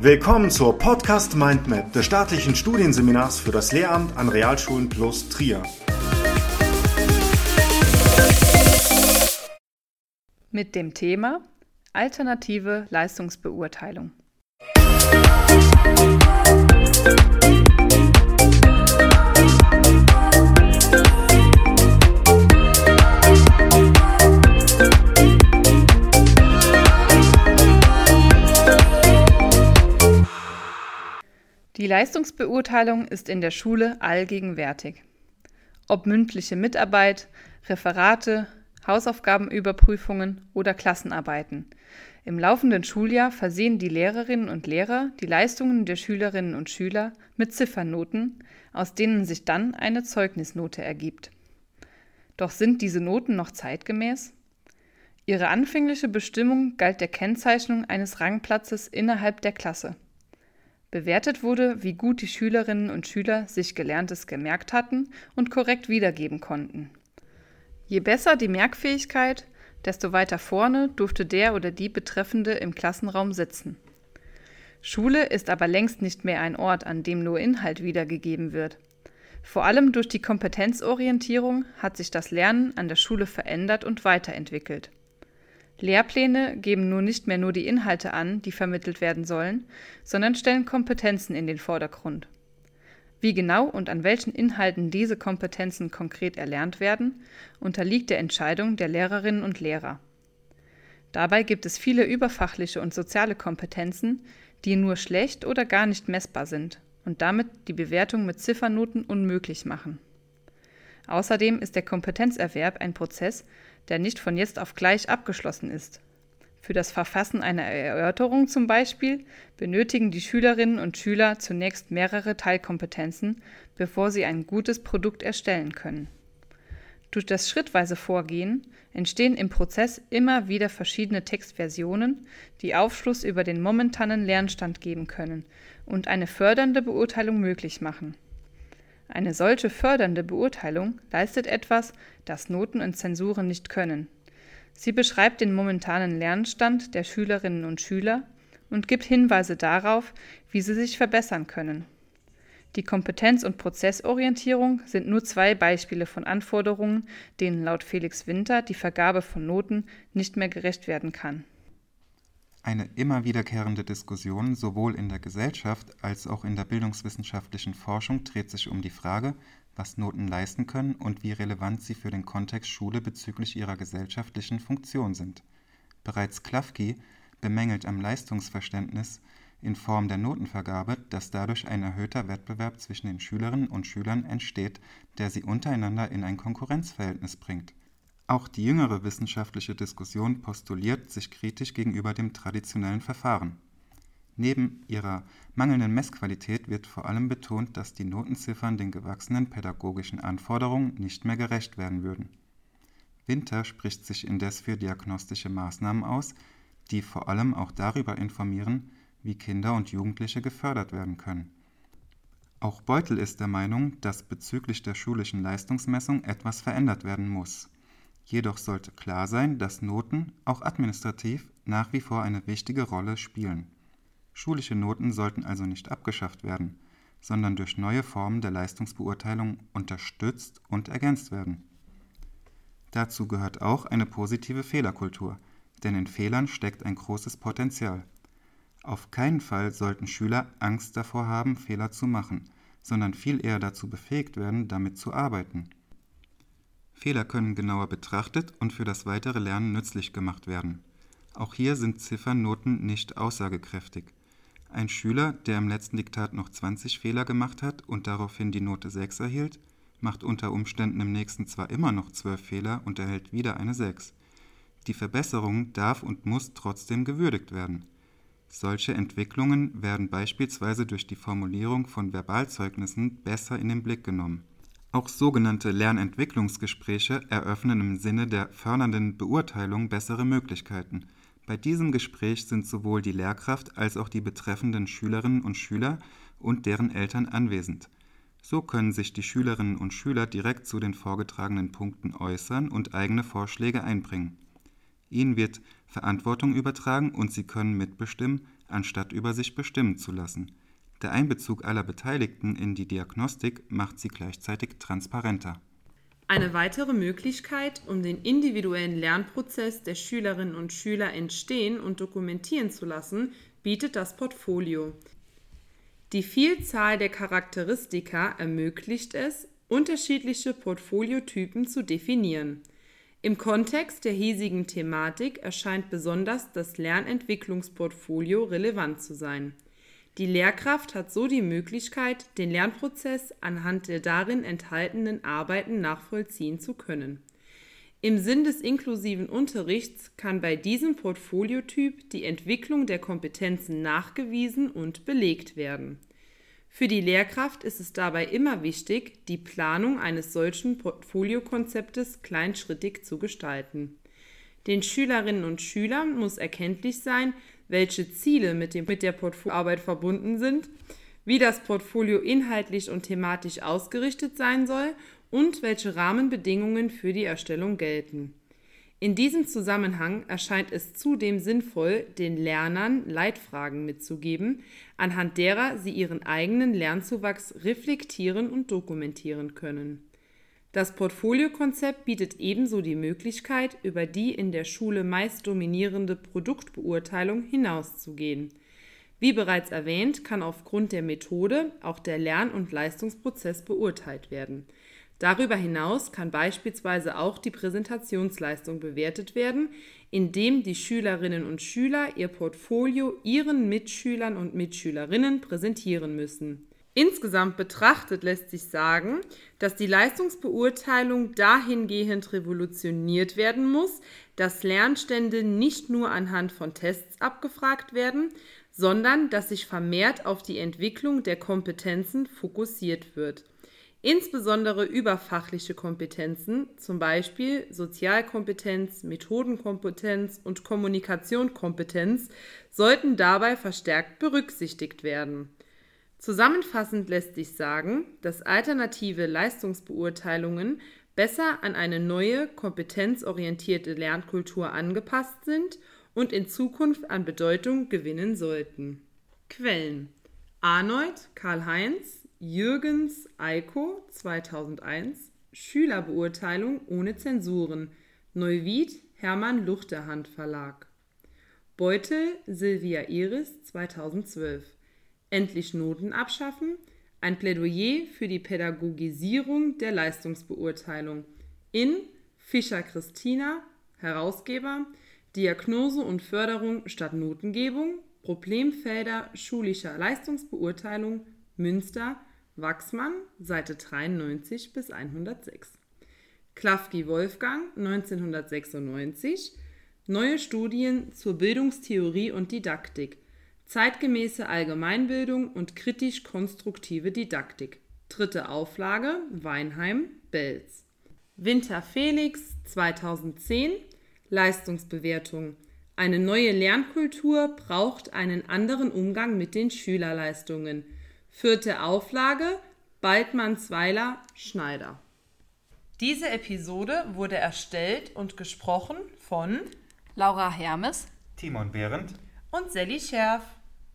Willkommen zur Podcast Mindmap des staatlichen Studienseminars für das Lehramt an Realschulen plus Trier. Mit dem Thema Alternative Leistungsbeurteilung. Die Leistungsbeurteilung ist in der Schule allgegenwärtig. Ob mündliche Mitarbeit, Referate, Hausaufgabenüberprüfungen oder Klassenarbeiten. Im laufenden Schuljahr versehen die Lehrerinnen und Lehrer die Leistungen der Schülerinnen und Schüler mit Ziffernoten, aus denen sich dann eine Zeugnisnote ergibt. Doch sind diese Noten noch zeitgemäß? Ihre anfängliche Bestimmung galt der Kennzeichnung eines Rangplatzes innerhalb der Klasse. Bewertet wurde, wie gut die Schülerinnen und Schüler sich Gelerntes gemerkt hatten und korrekt wiedergeben konnten. Je besser die Merkfähigkeit, desto weiter vorne durfte der oder die Betreffende im Klassenraum sitzen. Schule ist aber längst nicht mehr ein Ort, an dem nur Inhalt wiedergegeben wird. Vor allem durch die Kompetenzorientierung hat sich das Lernen an der Schule verändert und weiterentwickelt. Lehrpläne geben nun nicht mehr nur die Inhalte an, die vermittelt werden sollen, sondern stellen Kompetenzen in den Vordergrund. Wie genau und an welchen Inhalten diese Kompetenzen konkret erlernt werden, unterliegt der Entscheidung der Lehrerinnen und Lehrer. Dabei gibt es viele überfachliche und soziale Kompetenzen, die nur schlecht oder gar nicht messbar sind und damit die Bewertung mit Ziffernoten unmöglich machen. Außerdem ist der Kompetenzerwerb ein Prozess, der nicht von jetzt auf gleich abgeschlossen ist. Für das Verfassen einer Erörterung zum Beispiel benötigen die Schülerinnen und Schüler zunächst mehrere Teilkompetenzen, bevor sie ein gutes Produkt erstellen können. Durch das schrittweise Vorgehen entstehen im Prozess immer wieder verschiedene Textversionen, die Aufschluss über den momentanen Lernstand geben können und eine fördernde Beurteilung möglich machen. Eine solche fördernde Beurteilung leistet etwas, das Noten und Zensuren nicht können. Sie beschreibt den momentanen Lernstand der Schülerinnen und Schüler und gibt Hinweise darauf, wie sie sich verbessern können. Die Kompetenz- und Prozessorientierung sind nur zwei Beispiele von Anforderungen, denen laut Felix Winter die Vergabe von Noten nicht mehr gerecht werden kann. Eine immer wiederkehrende Diskussion sowohl in der Gesellschaft als auch in der bildungswissenschaftlichen Forschung dreht sich um die Frage, was Noten leisten können und wie relevant sie für den Kontext Schule bezüglich ihrer gesellschaftlichen Funktion sind. Bereits Klafki bemängelt am Leistungsverständnis in Form der Notenvergabe, dass dadurch ein erhöhter Wettbewerb zwischen den Schülerinnen und Schülern entsteht, der sie untereinander in ein Konkurrenzverhältnis bringt auch die jüngere wissenschaftliche Diskussion postuliert sich kritisch gegenüber dem traditionellen Verfahren. Neben ihrer mangelnden Messqualität wird vor allem betont, dass die Notenziffern den gewachsenen pädagogischen Anforderungen nicht mehr gerecht werden würden. Winter spricht sich indes für diagnostische Maßnahmen aus, die vor allem auch darüber informieren, wie Kinder und Jugendliche gefördert werden können. Auch Beutel ist der Meinung, dass bezüglich der schulischen Leistungsmessung etwas verändert werden muss Jedoch sollte klar sein, dass Noten auch administrativ nach wie vor eine wichtige Rolle spielen. Schulische Noten sollten also nicht abgeschafft werden, sondern durch neue Formen der Leistungsbeurteilung unterstützt und ergänzt werden. Dazu gehört auch eine positive Fehlerkultur, denn in Fehlern steckt ein großes Potenzial. Auf keinen Fall sollten Schüler Angst davor haben, Fehler zu machen, sondern viel eher dazu befähigt werden, damit zu arbeiten. Fehler können genauer betrachtet und für das weitere Lernen nützlich gemacht werden. Auch hier sind Ziffernnoten nicht aussagekräftig. Ein Schüler, der im letzten Diktat noch 20 Fehler gemacht hat und daraufhin die Note 6 erhielt, macht unter Umständen im nächsten zwar immer noch 12 Fehler und erhält wieder eine 6. Die Verbesserung darf und muss trotzdem gewürdigt werden. Solche Entwicklungen werden beispielsweise durch die Formulierung von Verbalzeugnissen besser in den Blick genommen auch sogenannte Lernentwicklungsgespräche eröffnen im Sinne der fördernden Beurteilung bessere Möglichkeiten. Bei diesem Gespräch sind sowohl die Lehrkraft als auch die betreffenden Schülerinnen und Schüler und deren Eltern anwesend. So können sich die Schülerinnen und Schüler direkt zu den vorgetragenen Punkten äußern und eigene Vorschläge einbringen. Ihnen wird Verantwortung übertragen und sie können mitbestimmen, anstatt über sich bestimmen zu lassen. Der Einbezug aller Beteiligten in die Diagnostik macht sie gleichzeitig transparenter. Eine weitere Möglichkeit, um den individuellen Lernprozess der Schülerinnen und Schüler entstehen und dokumentieren zu lassen, bietet das Portfolio. Die Vielzahl der Charakteristika ermöglicht es, unterschiedliche Portfoliotypen zu definieren. Im Kontext der hiesigen Thematik erscheint besonders das Lernentwicklungsportfolio relevant zu sein die Lehrkraft hat so die Möglichkeit, den Lernprozess anhand der darin enthaltenen Arbeiten nachvollziehen zu können. Im Sinn des inklusiven Unterrichts kann bei diesem Portfoliotyp die Entwicklung der Kompetenzen nachgewiesen und belegt werden. Für die Lehrkraft ist es dabei immer wichtig, die Planung eines solchen Portfoliokonzeptes kleinschrittig zu gestalten. Den Schülerinnen und Schülern muss erkenntlich sein, welche Ziele mit, dem, mit der Portfolioarbeit verbunden sind, wie das Portfolio inhaltlich und thematisch ausgerichtet sein soll und welche Rahmenbedingungen für die Erstellung gelten. In diesem Zusammenhang erscheint es zudem sinnvoll, den Lernern Leitfragen mitzugeben, anhand derer sie ihren eigenen Lernzuwachs reflektieren und dokumentieren können. Das Portfoliokonzept bietet ebenso die Möglichkeit, über die in der Schule meist dominierende Produktbeurteilung hinauszugehen. Wie bereits erwähnt, kann aufgrund der Methode auch der Lern- und Leistungsprozess beurteilt werden. Darüber hinaus kann beispielsweise auch die Präsentationsleistung bewertet werden, indem die Schülerinnen und Schüler ihr Portfolio ihren Mitschülern und Mitschülerinnen präsentieren müssen Insgesamt betrachtet lässt sich sagen, dass die Leistungsbeurteilung dahingehend revolutioniert werden muss, dass Lernstände nicht nur anhand von Tests abgefragt werden, sondern dass sich vermehrt auf die Entwicklung der Kompetenzen fokussiert wird. Insbesondere überfachliche Kompetenzen, zum Beispiel Sozialkompetenz, Methodenkompetenz und Kommunikationskompetenz, sollten dabei verstärkt berücksichtigt werden. Zusammenfassend lässt sich sagen, dass alternative Leistungsbeurteilungen besser an eine neue, kompetenzorientierte Lernkultur angepasst sind und in Zukunft an Bedeutung gewinnen sollten. Quellen Arnold, Karl-Heinz, Jürgens, Eiko 2001 Schülerbeurteilung ohne Zensuren Neuwied, Hermann Luchterhand Verlag Beutel, Silvia Iris 2012 Endlich Noten abschaffen. Ein Plädoyer für die Pädagogisierung der Leistungsbeurteilung. In Fischer Christina, Herausgeber, Diagnose und Förderung statt Notengebung, Problemfelder schulischer Leistungsbeurteilung, Münster, Wachsmann, Seite 93 bis 106. Klafki Wolfgang, 1996, Neue Studien zur Bildungstheorie und Didaktik, Zeitgemäße Allgemeinbildung und kritisch-konstruktive Didaktik. Dritte Auflage Weinheim Belz. Winter Felix 2010 Leistungsbewertung. Eine neue Lernkultur braucht einen anderen Umgang mit den Schülerleistungen. Vierte Auflage Baldmannsweiler Schneider. Diese Episode wurde erstellt und gesprochen von Laura Hermes, Timon Behrendt und Sally Scherf.